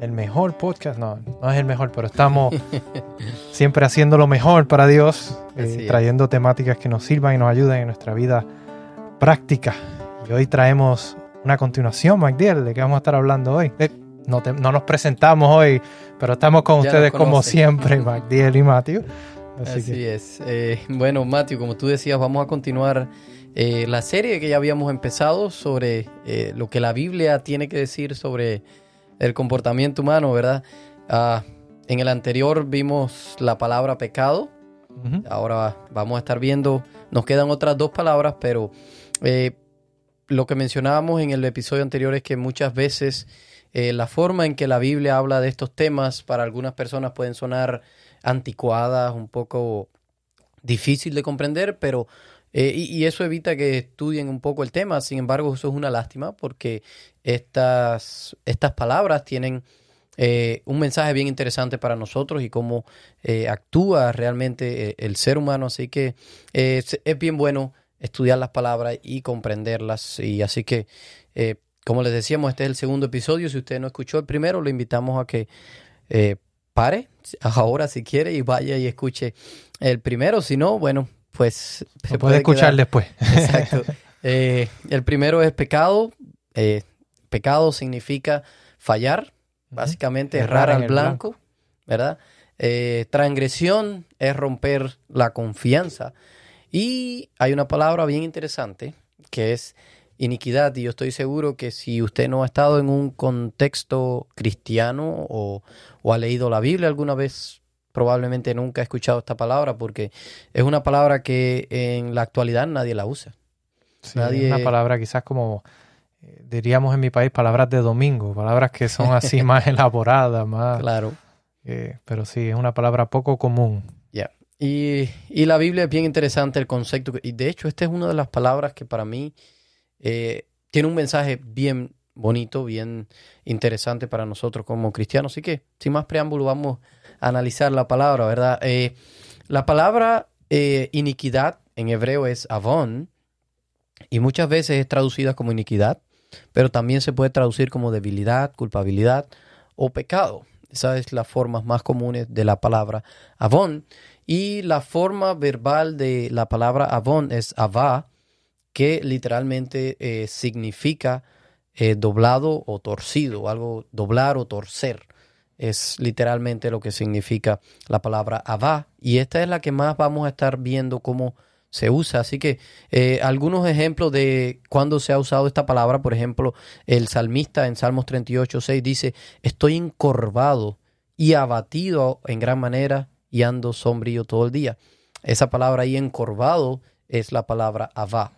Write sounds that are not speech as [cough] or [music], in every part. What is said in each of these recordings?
el mejor podcast, no, no es el mejor, pero estamos [laughs] siempre haciendo lo mejor para Dios, eh, trayendo temáticas que nos sirvan y nos ayuden en nuestra vida práctica. Y hoy traemos una continuación, MacDiel, de qué vamos a estar hablando hoy. Eh, no, nos presentamos hoy, pero estamos con ustedes como siempre, [laughs] MacDiel y Matthew. Así, es. Eh, bueno, Matthew, como tú decías, vamos a continuar la serie que ya habíamos empezado sobre lo que la Biblia tiene que decir sobre el comportamiento humano, ¿verdad? Ah, en el anterior vimos la palabra pecado. Ahora vamos a estar viendo, nos quedan otras dos palabras, pero eh, lo que mencionábamos en el episodio anterior es que muchas veces eh, la forma en que la Biblia habla de estos temas para algunas personas pueden sonar anticuadas, un poco difícil de comprender, pero eh, y, eso evita que estudien un poco el tema. Sin embargo, eso es una lástima porque estas, estas palabras tienen eh, un mensaje bien interesante para nosotros y cómo eh, actúa realmente el ser humano. Así que es, bien bueno estudiar las palabras y comprenderlas. Y así que, como les decíamos, este es el segundo episodio. Si usted no escuchó el primero, lo invitamos a que pare ahora si quiere y vaya y escuche el primero. Si no, bueno, pues se puede, escuchar después. [laughs] Exacto. Eh, el primero es pecado. Eh, pecado significa fallar, básicamente errar, al blanco, ¿verdad? Eh, transgresión es romper la confianza. Y hay una palabra bien interesante que es iniquidad. Y yo estoy seguro que si usted no ha estado en un contexto cristiano o, o ha leído la Biblia alguna vez, probablemente nunca ha escuchado esta palabra porque es una palabra que en la actualidad nadie la usa. nadie... Es una palabra quizás como eh, diríamos en mi país palabras de domingo, palabras que son así [laughs] más elaboradas, más... Claro. Eh, pero sí, es una palabra poco común. Ya. Y, la Biblia es bien interesante el concepto. Y de hecho, esta es una de las palabras que para mí eh, tiene un mensaje bien bonito, bien interesante para nosotros como cristianos. Así que, sin más preámbulo, vamos analizar la palabra, ¿verdad? Eh, la palabra eh, iniquidad en hebreo es avon y muchas veces es traducida como iniquidad, pero también se puede traducir como debilidad, culpabilidad o pecado. Esa es la forma más comunes de la palabra avon. Y la forma verbal de la palabra avon es avá, que literalmente eh, significa doblado o torcido, algo doblar o torcer es literalmente lo que significa la palabra Abba. Y esta es la que más vamos a estar viendo cómo se usa. Así que eh, algunos ejemplos de cuando se ha usado esta palabra, por ejemplo, el salmista en Salmos 38, 6 dice, estoy encorvado y abatido en gran manera y ando sombrío todo el día. Esa palabra ahí encorvado es la palabra Abba.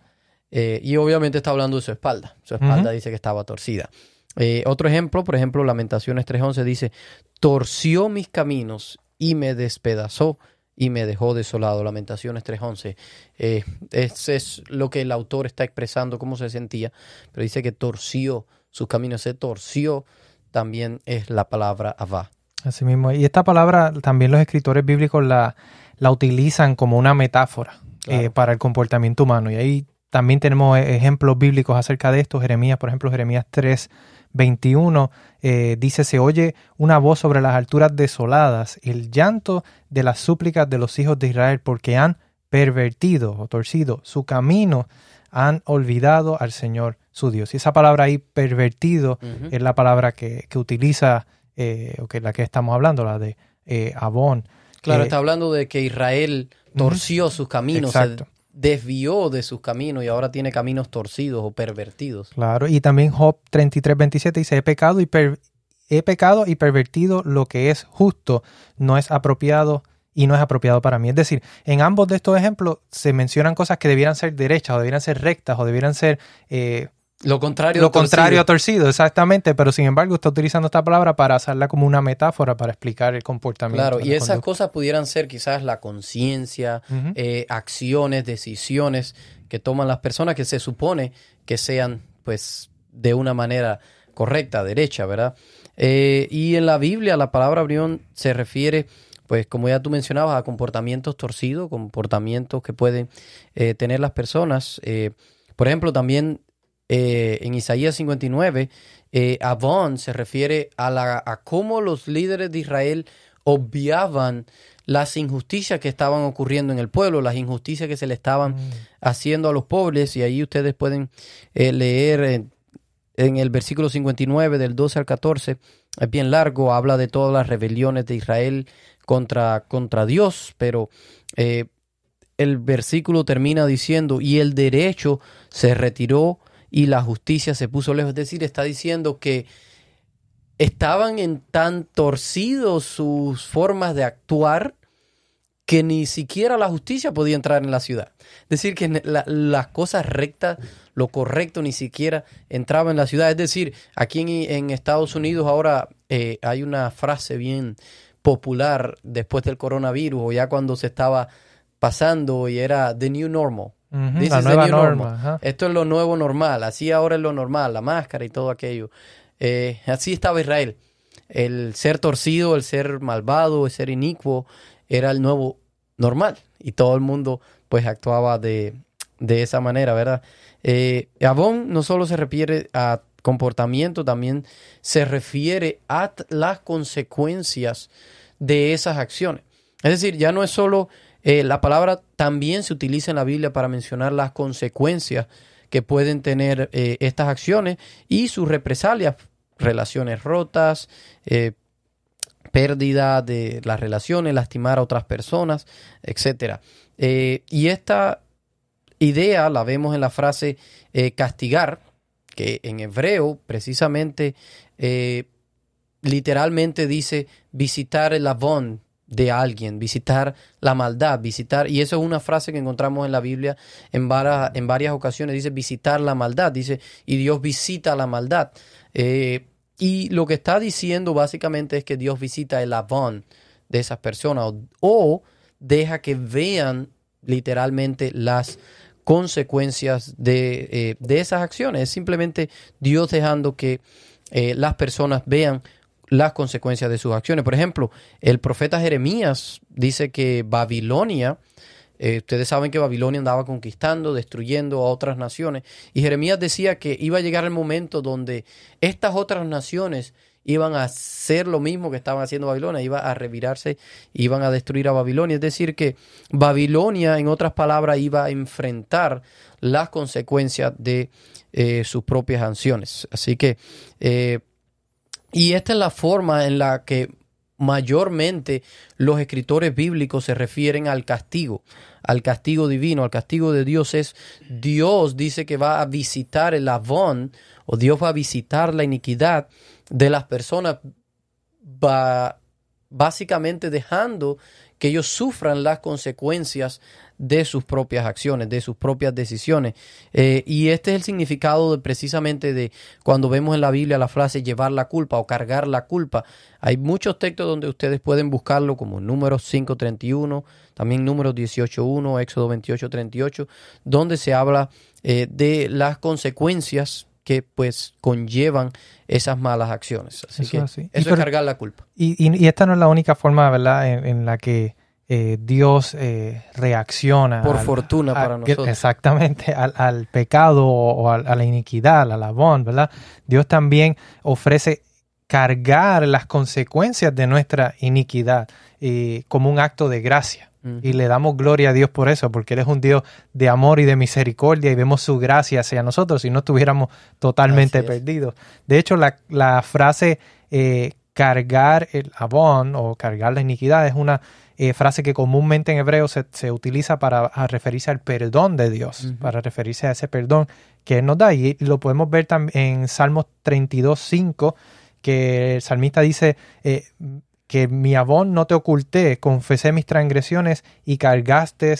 Eh, y obviamente está hablando de su espalda. Su espalda dice que estaba torcida. Eh, otro ejemplo, por ejemplo, Lamentaciones 3.11 dice, torció mis caminos y me despedazó y me dejó desolado. Lamentaciones 3.11. Eh, ese es lo que el autor está expresando, cómo se sentía, pero dice que torció sus caminos, se torció, también es la palabra Abba. Así mismo. Y esta palabra también los escritores bíblicos la, la utilizan como una metáfora eh, para el comportamiento humano. Y ahí también tenemos ejemplos bíblicos acerca de esto. Jeremías, por ejemplo, Jeremías 3, 21 eh, dice, se oye una voz sobre las alturas desoladas, el llanto de las súplicas de los hijos de Israel, porque han pervertido o torcido su camino, han olvidado al Señor su Dios. Y esa palabra ahí, pervertido, es la palabra que, utiliza, eh, o que la que estamos hablando, la de eh, Abón. Claro, está hablando de que Israel torció sus caminos, Exacto desvió de sus caminos y ahora tiene caminos torcidos o pervertidos. Claro, y también Job 33, 27 dice, he pecado y, he pecado y pervertido lo que es justo, no es apropiado y no es apropiado para mí. Es decir, en ambos de estos ejemplos se mencionan cosas que debieran ser derechas o debieran ser rectas o debieran ser eh, Lo contrario, lo contrario a torcido, exactamente, pero sin embargo está utilizando esta palabra para hacerla como una metáfora para explicar el comportamiento. Claro, y esas cosas pudieran ser quizás la conciencia, eh, acciones, decisiones que toman las personas que se supone que sean pues de una manera correcta, derecha, ¿verdad? Eh, y en la Biblia la palabra brión se refiere pues como ya tú mencionabas, a comportamientos torcidos, comportamientos que pueden eh, tener las personas. por ejemplo, también eh, en Isaías 59, eh, Avon se refiere a, la, a cómo los líderes de Israel obviaban las injusticias que estaban ocurriendo en el pueblo, las injusticias que se le estaban mm. haciendo a los pobres. Y ahí ustedes pueden eh, leer en, el versículo 59 del 12 al 14, es bien largo, habla de todas las rebeliones de Israel contra, contra Dios, pero el versículo termina diciendo, y el derecho se retiró y la justicia se puso lejos. Es decir, está diciendo que estaban en tan torcidos sus formas de actuar que ni siquiera la justicia podía entrar en la ciudad. Es decir, que las cosas rectas, lo correcto, ni siquiera entraba en la ciudad. Es decir, aquí en, Estados Unidos ahora eh, hay una frase bien popular después del coronavirus o ya cuando se estaba pasando y era the new normal la nueva norma. Esto es lo nuevo normal, así ahora es lo normal, la máscara y todo aquello. Eh, así estaba Israel. El ser torcido, el ser malvado, el ser inicuo, era el nuevo normal. Y todo el mundo pues actuaba de, esa manera, ¿verdad? Eh, Abón no solo se refiere a comportamiento, también se refiere a las consecuencias de esas acciones. Es decir, ya no es solo eh, la palabra también se utiliza en la Biblia para mencionar las consecuencias que pueden tener eh, estas acciones y sus represalias, relaciones rotas, eh, pérdida de las relaciones, lastimar a otras personas, etc. y esta idea la vemos en la frase castigar, que en hebreo precisamente literalmente dice visitar el avón, de alguien, visitar la maldad, visitar, y eso es una frase que encontramos en la Biblia en, varias, en varias ocasiones, dice visitar la maldad, dice, y Dios visita la maldad. Eh, y lo que está diciendo básicamente es que Dios visita el avón de esas personas o, deja que vean literalmente las consecuencias de, eh, de, esas acciones. Es simplemente Dios dejando que eh, las personas vean las consecuencias de sus acciones. Por ejemplo, el profeta Jeremías dice que Babilonia, eh, ustedes saben que Babilonia andaba conquistando, destruyendo a otras naciones, y Jeremías decía que iba a llegar el momento donde estas otras naciones iban a hacer lo mismo que estaban haciendo Babilonia, iba a revirarse, iban a destruir a Babilonia. Es decir, que Babilonia, en otras palabras, iba a enfrentar las consecuencias de eh, sus propias acciones. Así que eh, y esta es la forma en la que mayormente los escritores bíblicos se refieren al castigo, al castigo divino, al castigo de Dios. Es Dios dice que va a visitar el avón o Dios va a visitar la iniquidad de las personas va básicamente dejando que ellos sufran las consecuencias de sus propias acciones, de sus propias decisiones. Eh, y este es el significado de, precisamente de cuando vemos en la Biblia la frase llevar la culpa o cargar la culpa. Hay muchos textos donde ustedes pueden buscarlo como números 5.31, también números 18.1, Éxodo 28.38, donde se habla eh, de las consecuencias que pues conllevan esas malas acciones. Así que eso es cargar la culpa. Y, esta no es la única forma, ¿verdad?, en la que eh, Dios eh, reacciona. Por fortuna para nosotros. Exactamente, al, pecado o, a, la iniquidad, al labón, ¿verdad? Dios también ofrece cargar las consecuencias de nuestra iniquidad eh, como un acto de gracia. Y le damos gloria a Dios por eso, porque Él es un Dios de amor y de misericordia y vemos su gracia hacia nosotros si no estuviéramos totalmente perdidos. De hecho, la, la frase cargar el abón o cargar la iniquidad es una eh, frase que comúnmente en hebreo se, se utiliza para referirse al perdón de Dios, para referirse a ese perdón que Él nos da. Y lo podemos ver también en Salmos 32, 5, que el salmista dice eh, que mi abón no te oculté, confesé mis transgresiones y cargaste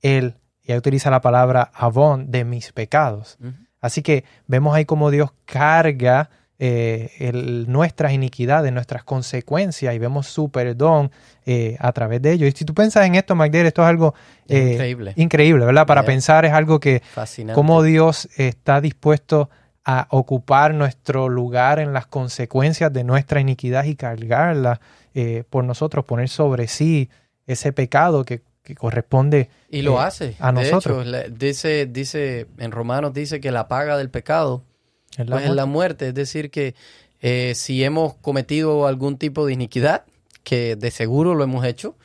el, y ahí utiliza la palabra abón, de mis pecados. Así que vemos ahí como Dios carga eh, nuestras iniquidades, nuestras consecuencias y vemos su perdón eh, a través de ello. Y si tú piensas en esto, Magdiel, esto es algo eh, increíble. increíble, ¿verdad? Para pensar es algo que, cómo Dios está dispuesto a ocupar nuestro lugar en las consecuencias de nuestra iniquidad y cargarla por nosotros, poner sobre sí ese pecado que, corresponde y lo hace a nosotros. dice, dice en Romanos dice que la paga del pecado la, pues la muerte. Es decir, que eh, si hemos cometido algún tipo de iniquidad, que de seguro lo hemos hecho,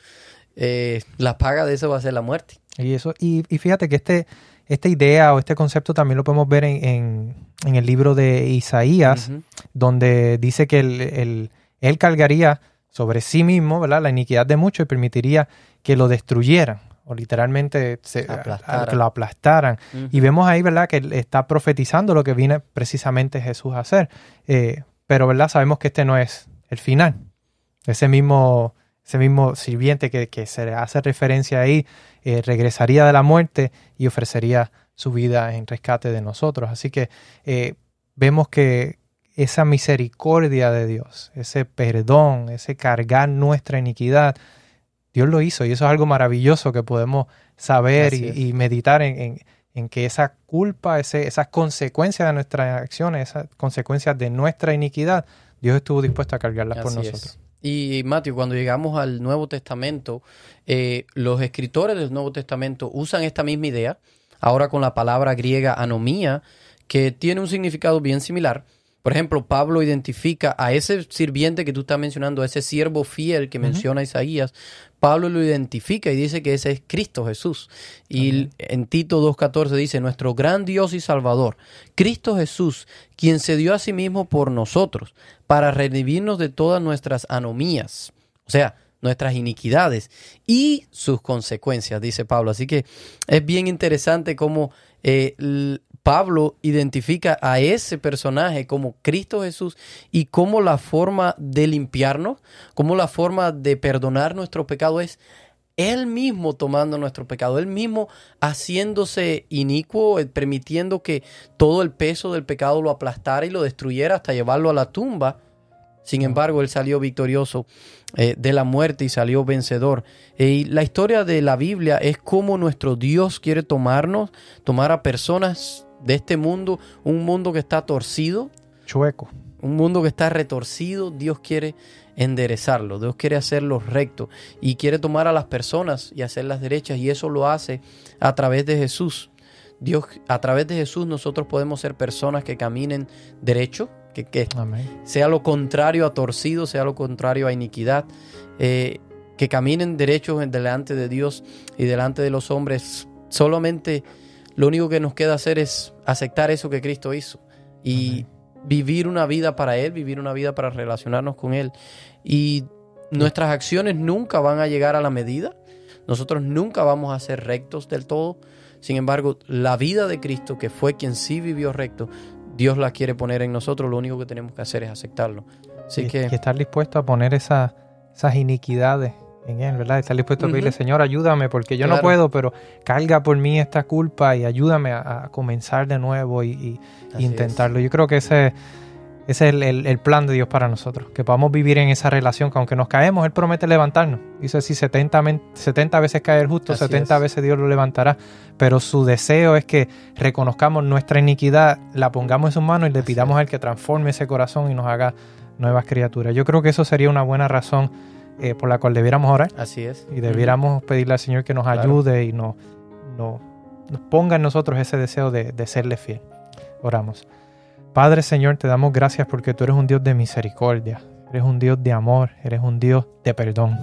eh, la paga de eso va a ser la muerte. Y eso, y, fíjate que este, esta idea o este concepto también lo podemos ver en, el libro de Isaías, donde dice que el, él cargaría sobre sí mismo ¿verdad? la iniquidad de muchos y permitiría que lo destruyeran o literalmente se, lo aplastaran. Y vemos ahí, ¿verdad?, que está profetizando lo que viene precisamente Jesús a hacer. Eh, pero, ¿verdad?, sabemos que este no es el final. Ese mismo, ese mismo sirviente que, que se hace referencia ahí eh, regresaría de la muerte y ofrecería su vida en rescate de nosotros. Así que eh, vemos que esa misericordia de Dios, ese perdón, ese cargar nuestra iniquidad, Dios lo hizo y eso es algo maravilloso que podemos saber y, meditar en, que esa culpa, ese, esas consecuencias de nuestras acciones, esas consecuencias de nuestra iniquidad, Dios estuvo dispuesto a cargarlas por nosotros. Y Mateo, cuando llegamos al Nuevo Testamento, eh, los escritores del Nuevo Testamento usan esta misma idea, ahora con la palabra griega anomía, que tiene un significado bien similar, por ejemplo, Pablo identifica a ese sirviente que tú estás mencionando, a ese siervo fiel que menciona Isaías, Pablo lo identifica y dice que ese es Cristo Jesús. Y en Tito 2.14 dice, nuestro gran Dios y Salvador, Cristo Jesús, quien se dio a sí mismo por nosotros, para redimirnos de todas nuestras anomías. O sea, nuestras iniquidades y sus consecuencias, dice Pablo. Así que es bien interesante cómo eh, Pablo identifica a ese personaje como Cristo Jesús y cómo la forma de limpiarnos, cómo la forma de perdonar nuestro pecado es él mismo tomando nuestro pecado, él mismo haciéndose inicuo, eh, permitiendo que todo el peso del pecado lo aplastara y lo destruyera hasta llevarlo a la tumba. Sin embargo, él salió victorioso eh, de la muerte y salió vencedor. y la historia de la Biblia es cómo nuestro Dios quiere tomarnos, tomar a personas de este mundo, un mundo que está torcido. Chueco. Un mundo que está retorcido, Dios quiere enderezarlo, Dios quiere hacerlo recto y quiere tomar a las personas y hacerlas derechas y eso lo hace a través de Jesús. Dios, a través de Jesús nosotros podemos ser personas que caminen derecho, que, que sea lo contrario a torcido, sea lo contrario a iniquidad, eh, que caminen derechos delante de Dios y delante de los hombres solamente lo único que nos queda hacer es aceptar eso que Cristo hizo y vivir una vida para Él, vivir una vida para relacionarnos con Él. Y nuestras acciones nunca van a llegar a la medida, nosotros nunca vamos a ser rectos del todo. Sin embargo, la vida de Cristo, que fue quien sí vivió recto, Dios la quiere poner en nosotros, lo único que tenemos que hacer es aceptarlo. Así y, que, estar dispuesto a poner esas iniquidades en Él, ¿verdad? Estar dispuesto a pedirle, Señor, ayúdame, porque yo no puedo, pero carga por mí esta culpa y ayúdame a, comenzar de nuevo y, intentarlo. Yo creo que ese, es el, plan de Dios para nosotros, que podamos vivir en esa relación, que aunque nos caemos, Él promete levantarnos. Dice así, 70, 70 veces cae el justo, 70 veces Dios lo levantará, pero su deseo es que reconozcamos nuestra iniquidad, la pongamos en sus manos y le pidamos a Él que transforme ese corazón y nos haga nuevas criaturas. Yo creo que eso sería una buena razón eh, por la cual debiéramos orar. Así es. Y debiéramos pedirle al Señor que nos ayude y nos, nos, ponga en nosotros ese deseo de, de serle fiel. Oramos. Padre Señor, te damos gracias porque tú eres un Dios de misericordia, eres un Dios de amor, eres un Dios de perdón.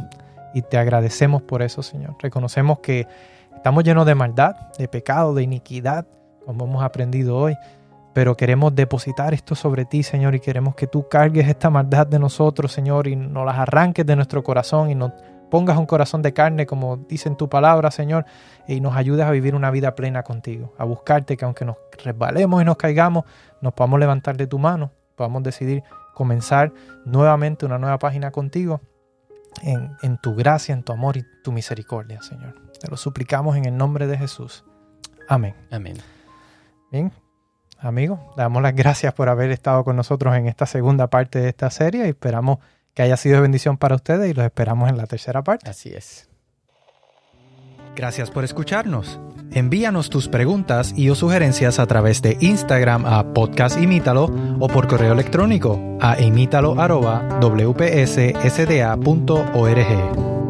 Y te agradecemos por eso, Señor. Reconocemos que estamos llenos de maldad, de pecado, de iniquidad, como hemos aprendido hoy pero queremos depositar esto sobre ti, Señor, y queremos que tú cargues esta maldad de nosotros, Señor, y nos las arranques de nuestro corazón y nos pongas un corazón de carne, como dice en tu palabra, Señor, y nos ayudes a vivir una vida plena contigo, a buscarte que aunque nos resbalemos y nos caigamos, nos podamos levantar de tu mano, podamos decidir comenzar nuevamente una nueva página contigo, en, en tu gracia, en tu amor y tu misericordia, Señor. Te lo suplicamos en el nombre de Jesús. Amén. Amén. Bien, Amigos, damos las gracias por haber estado con nosotros en esta segunda parte de esta serie y esperamos que haya sido de bendición para ustedes y los esperamos en la tercera parte. Así es. Gracias por escucharnos. Envíanos tus preguntas y o sugerencias a través de Instagram a Podcast Imítalo o por correo electrónico a imítalo.wpssda.org.